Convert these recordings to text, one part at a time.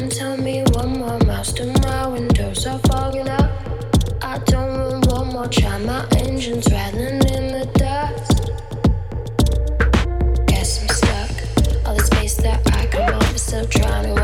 Someone tell me one more mouse till my windows are fogging up. I don't want one more try, my engine's rattling in the dust. Guess I'm stuck. All the space that I come up is still trying to.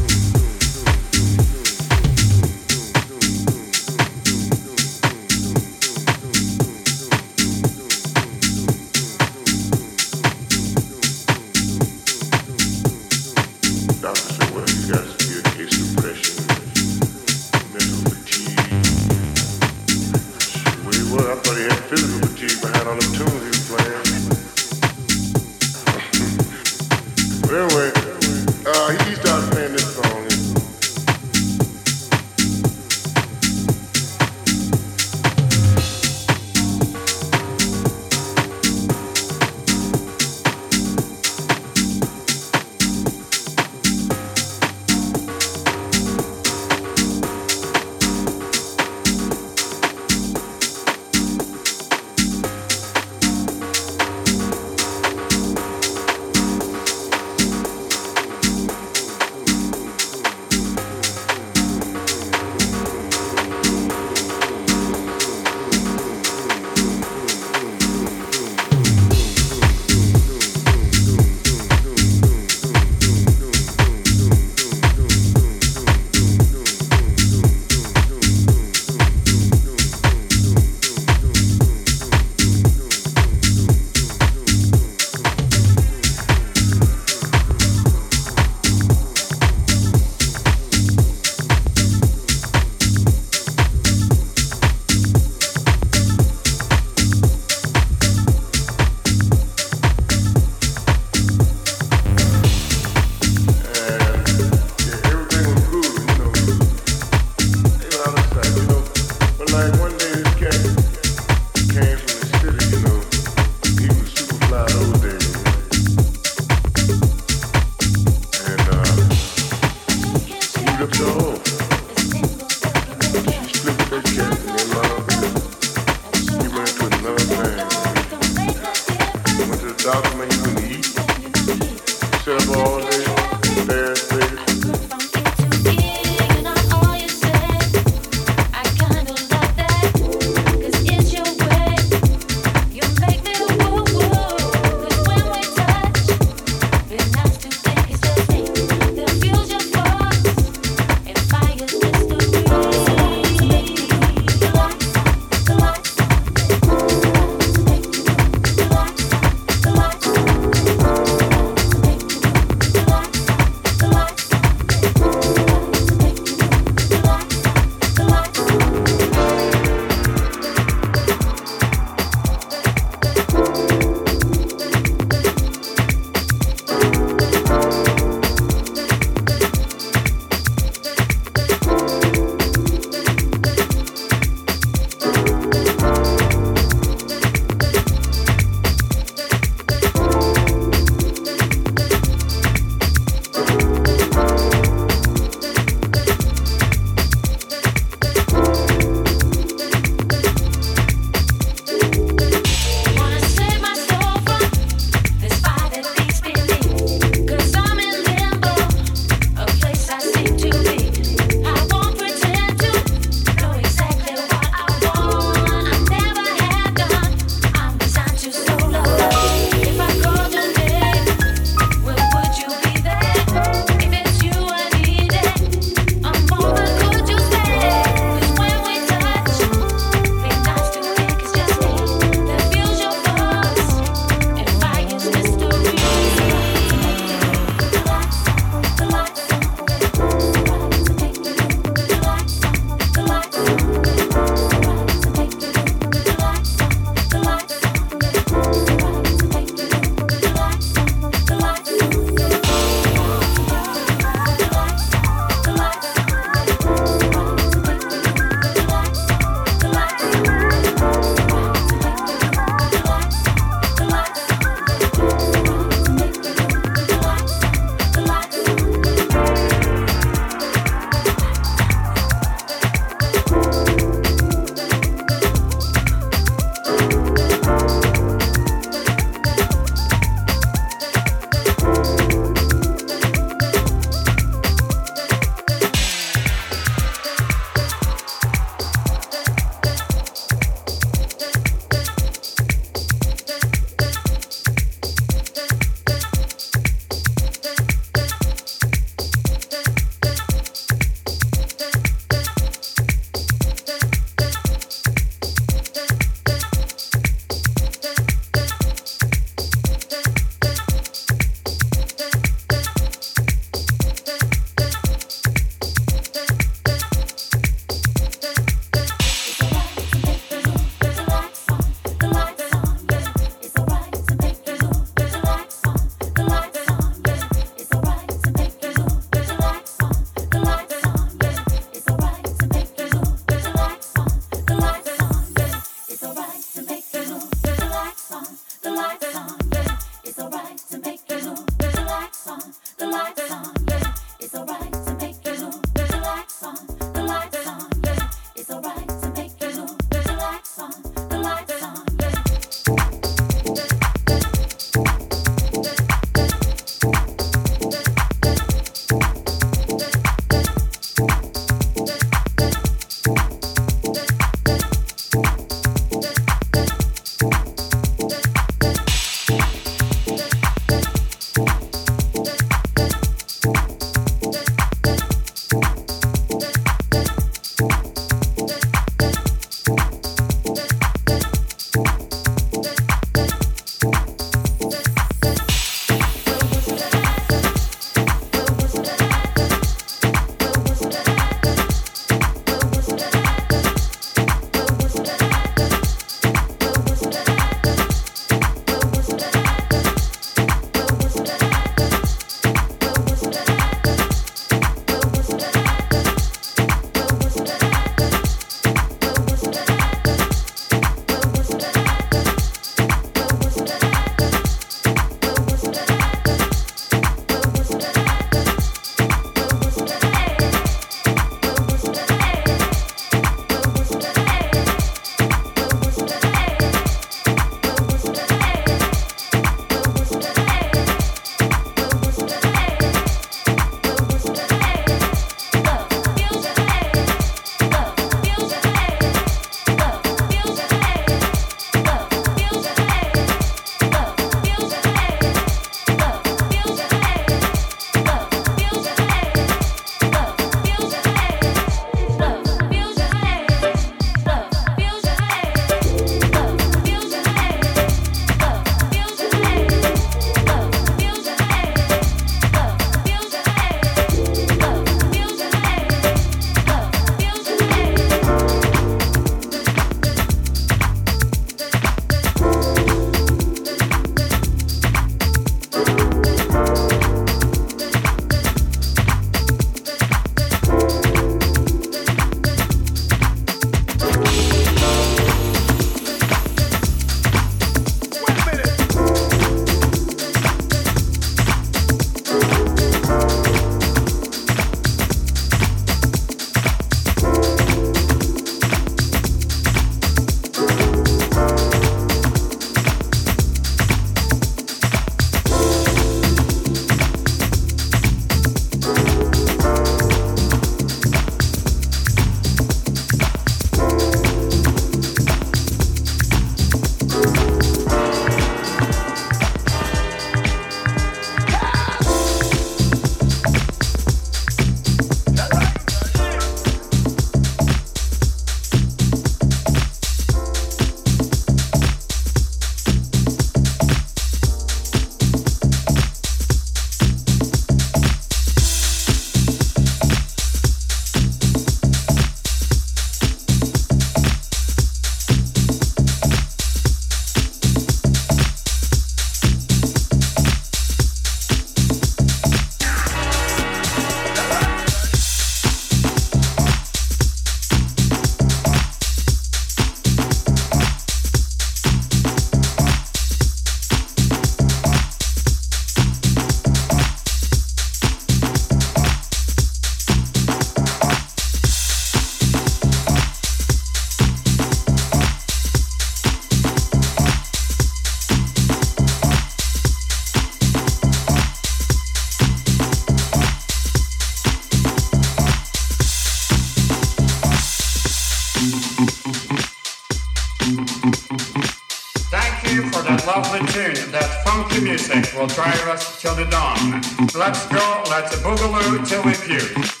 Will drive us till the dawn. Let's go, let's boogaloo till we puke.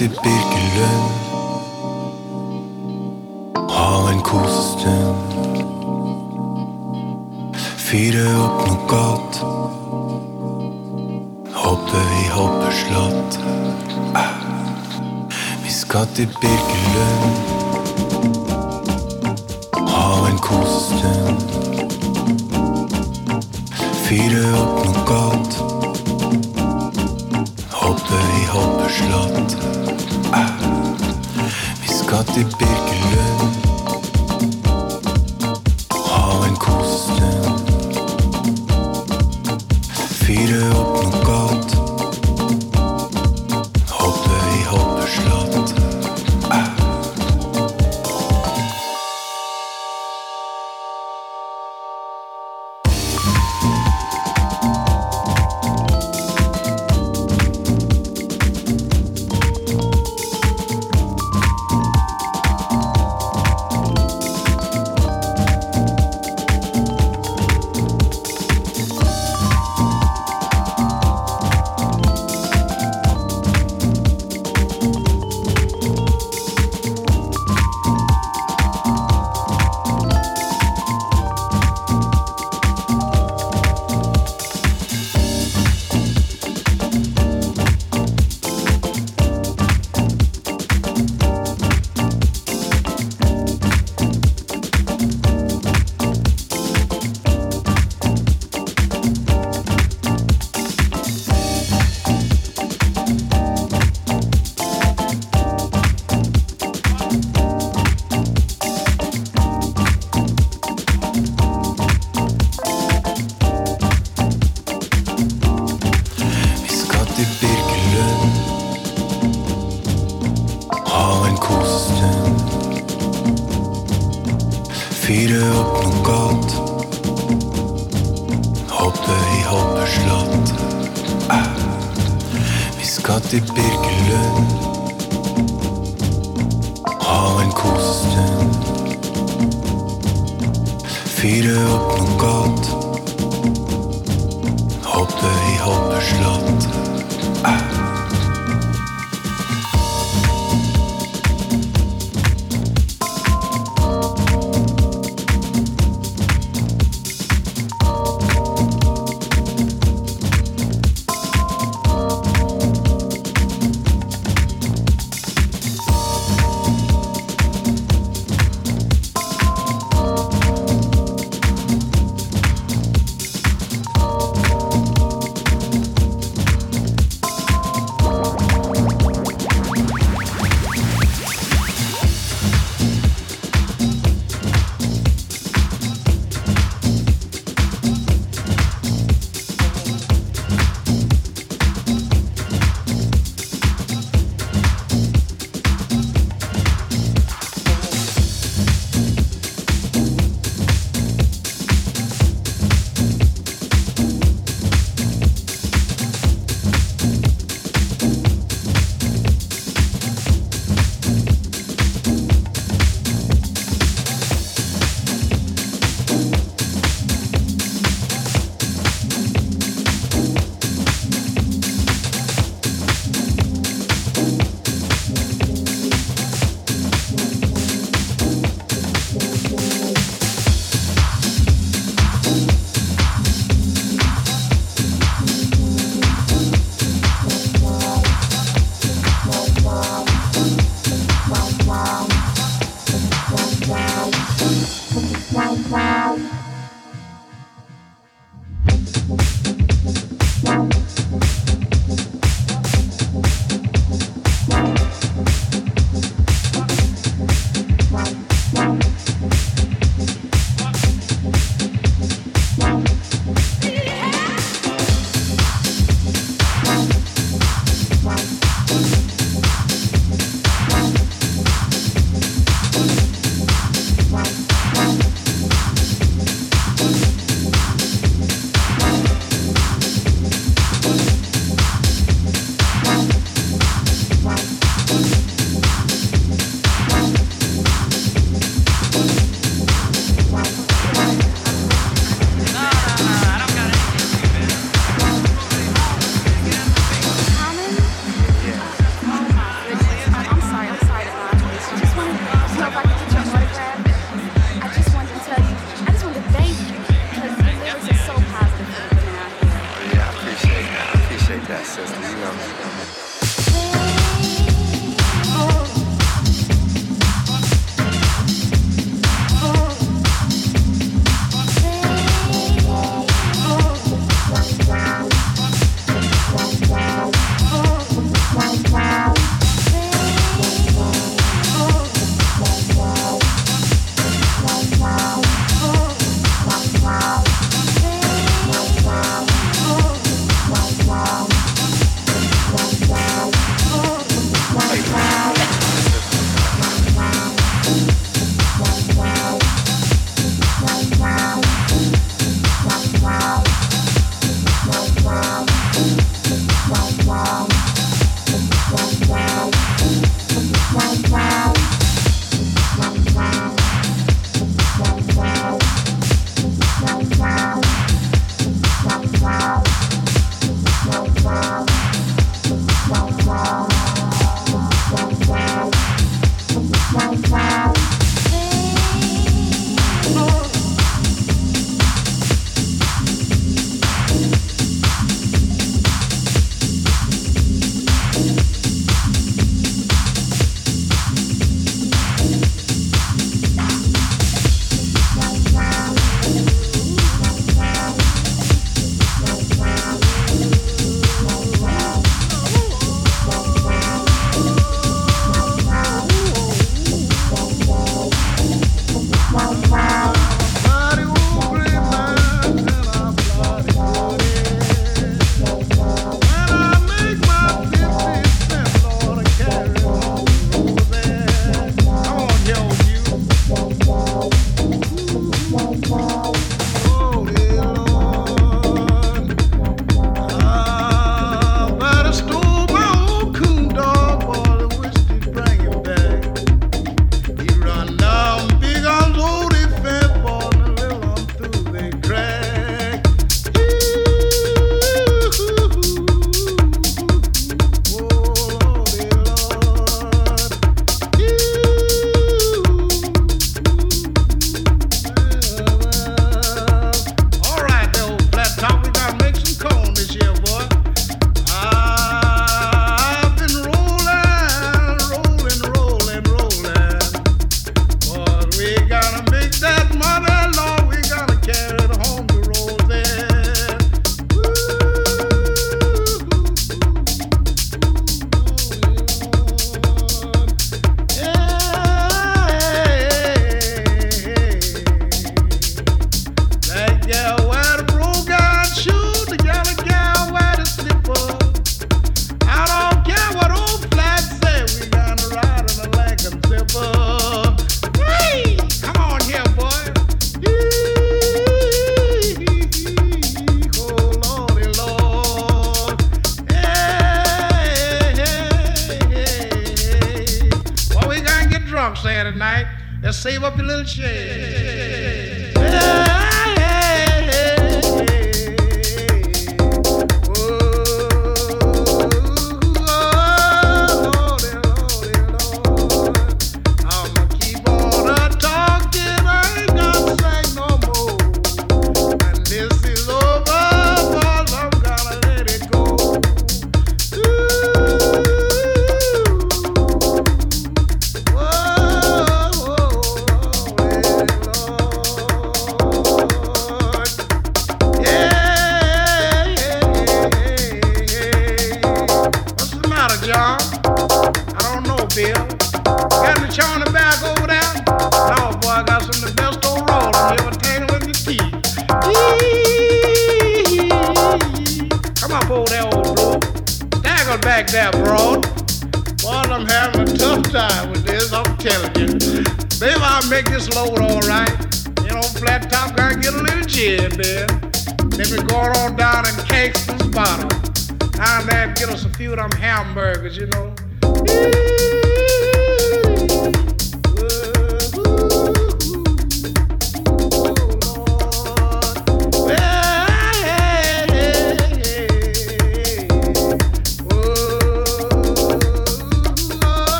til Birkelund. Ha en kosestund. Fyre opp noe godt. Hoppe i hoppeslott. Vi skal til Birkelund.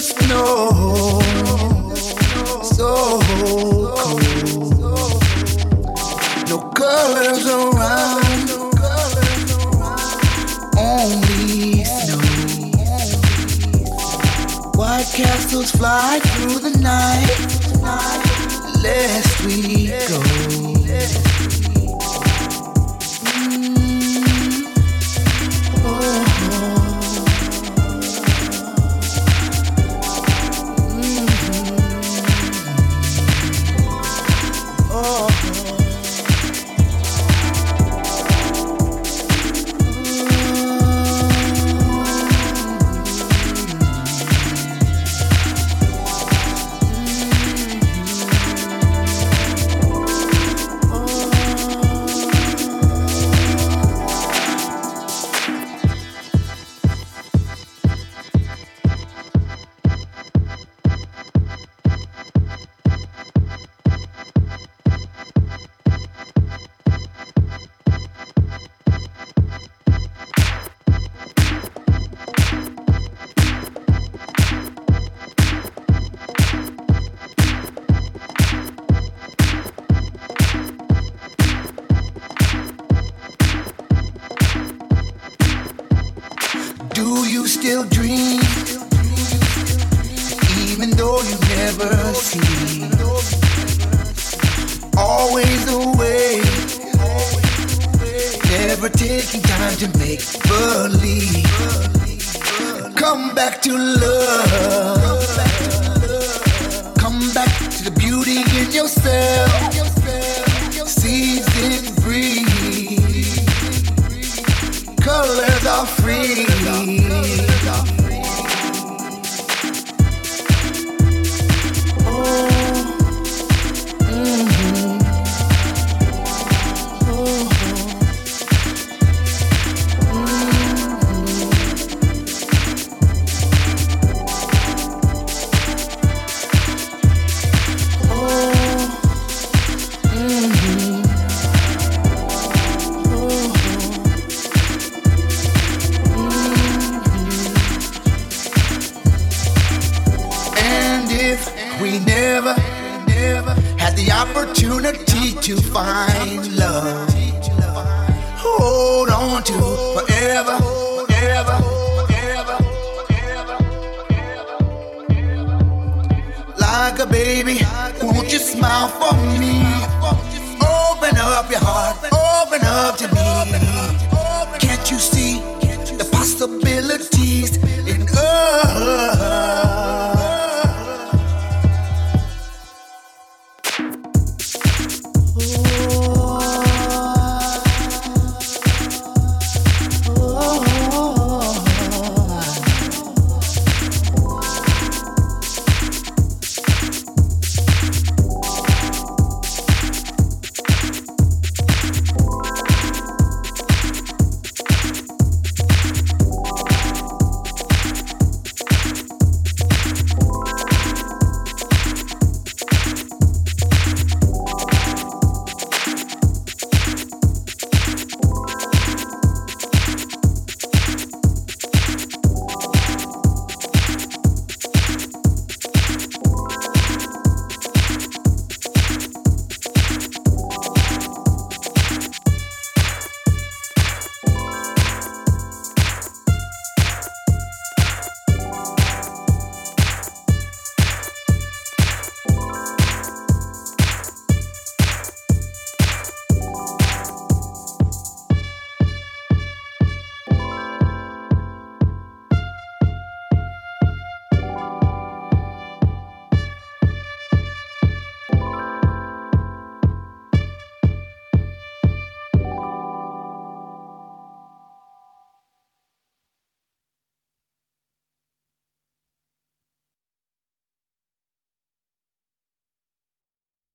so cold. No colors around, only snow. White castles fly through the night, lest we go.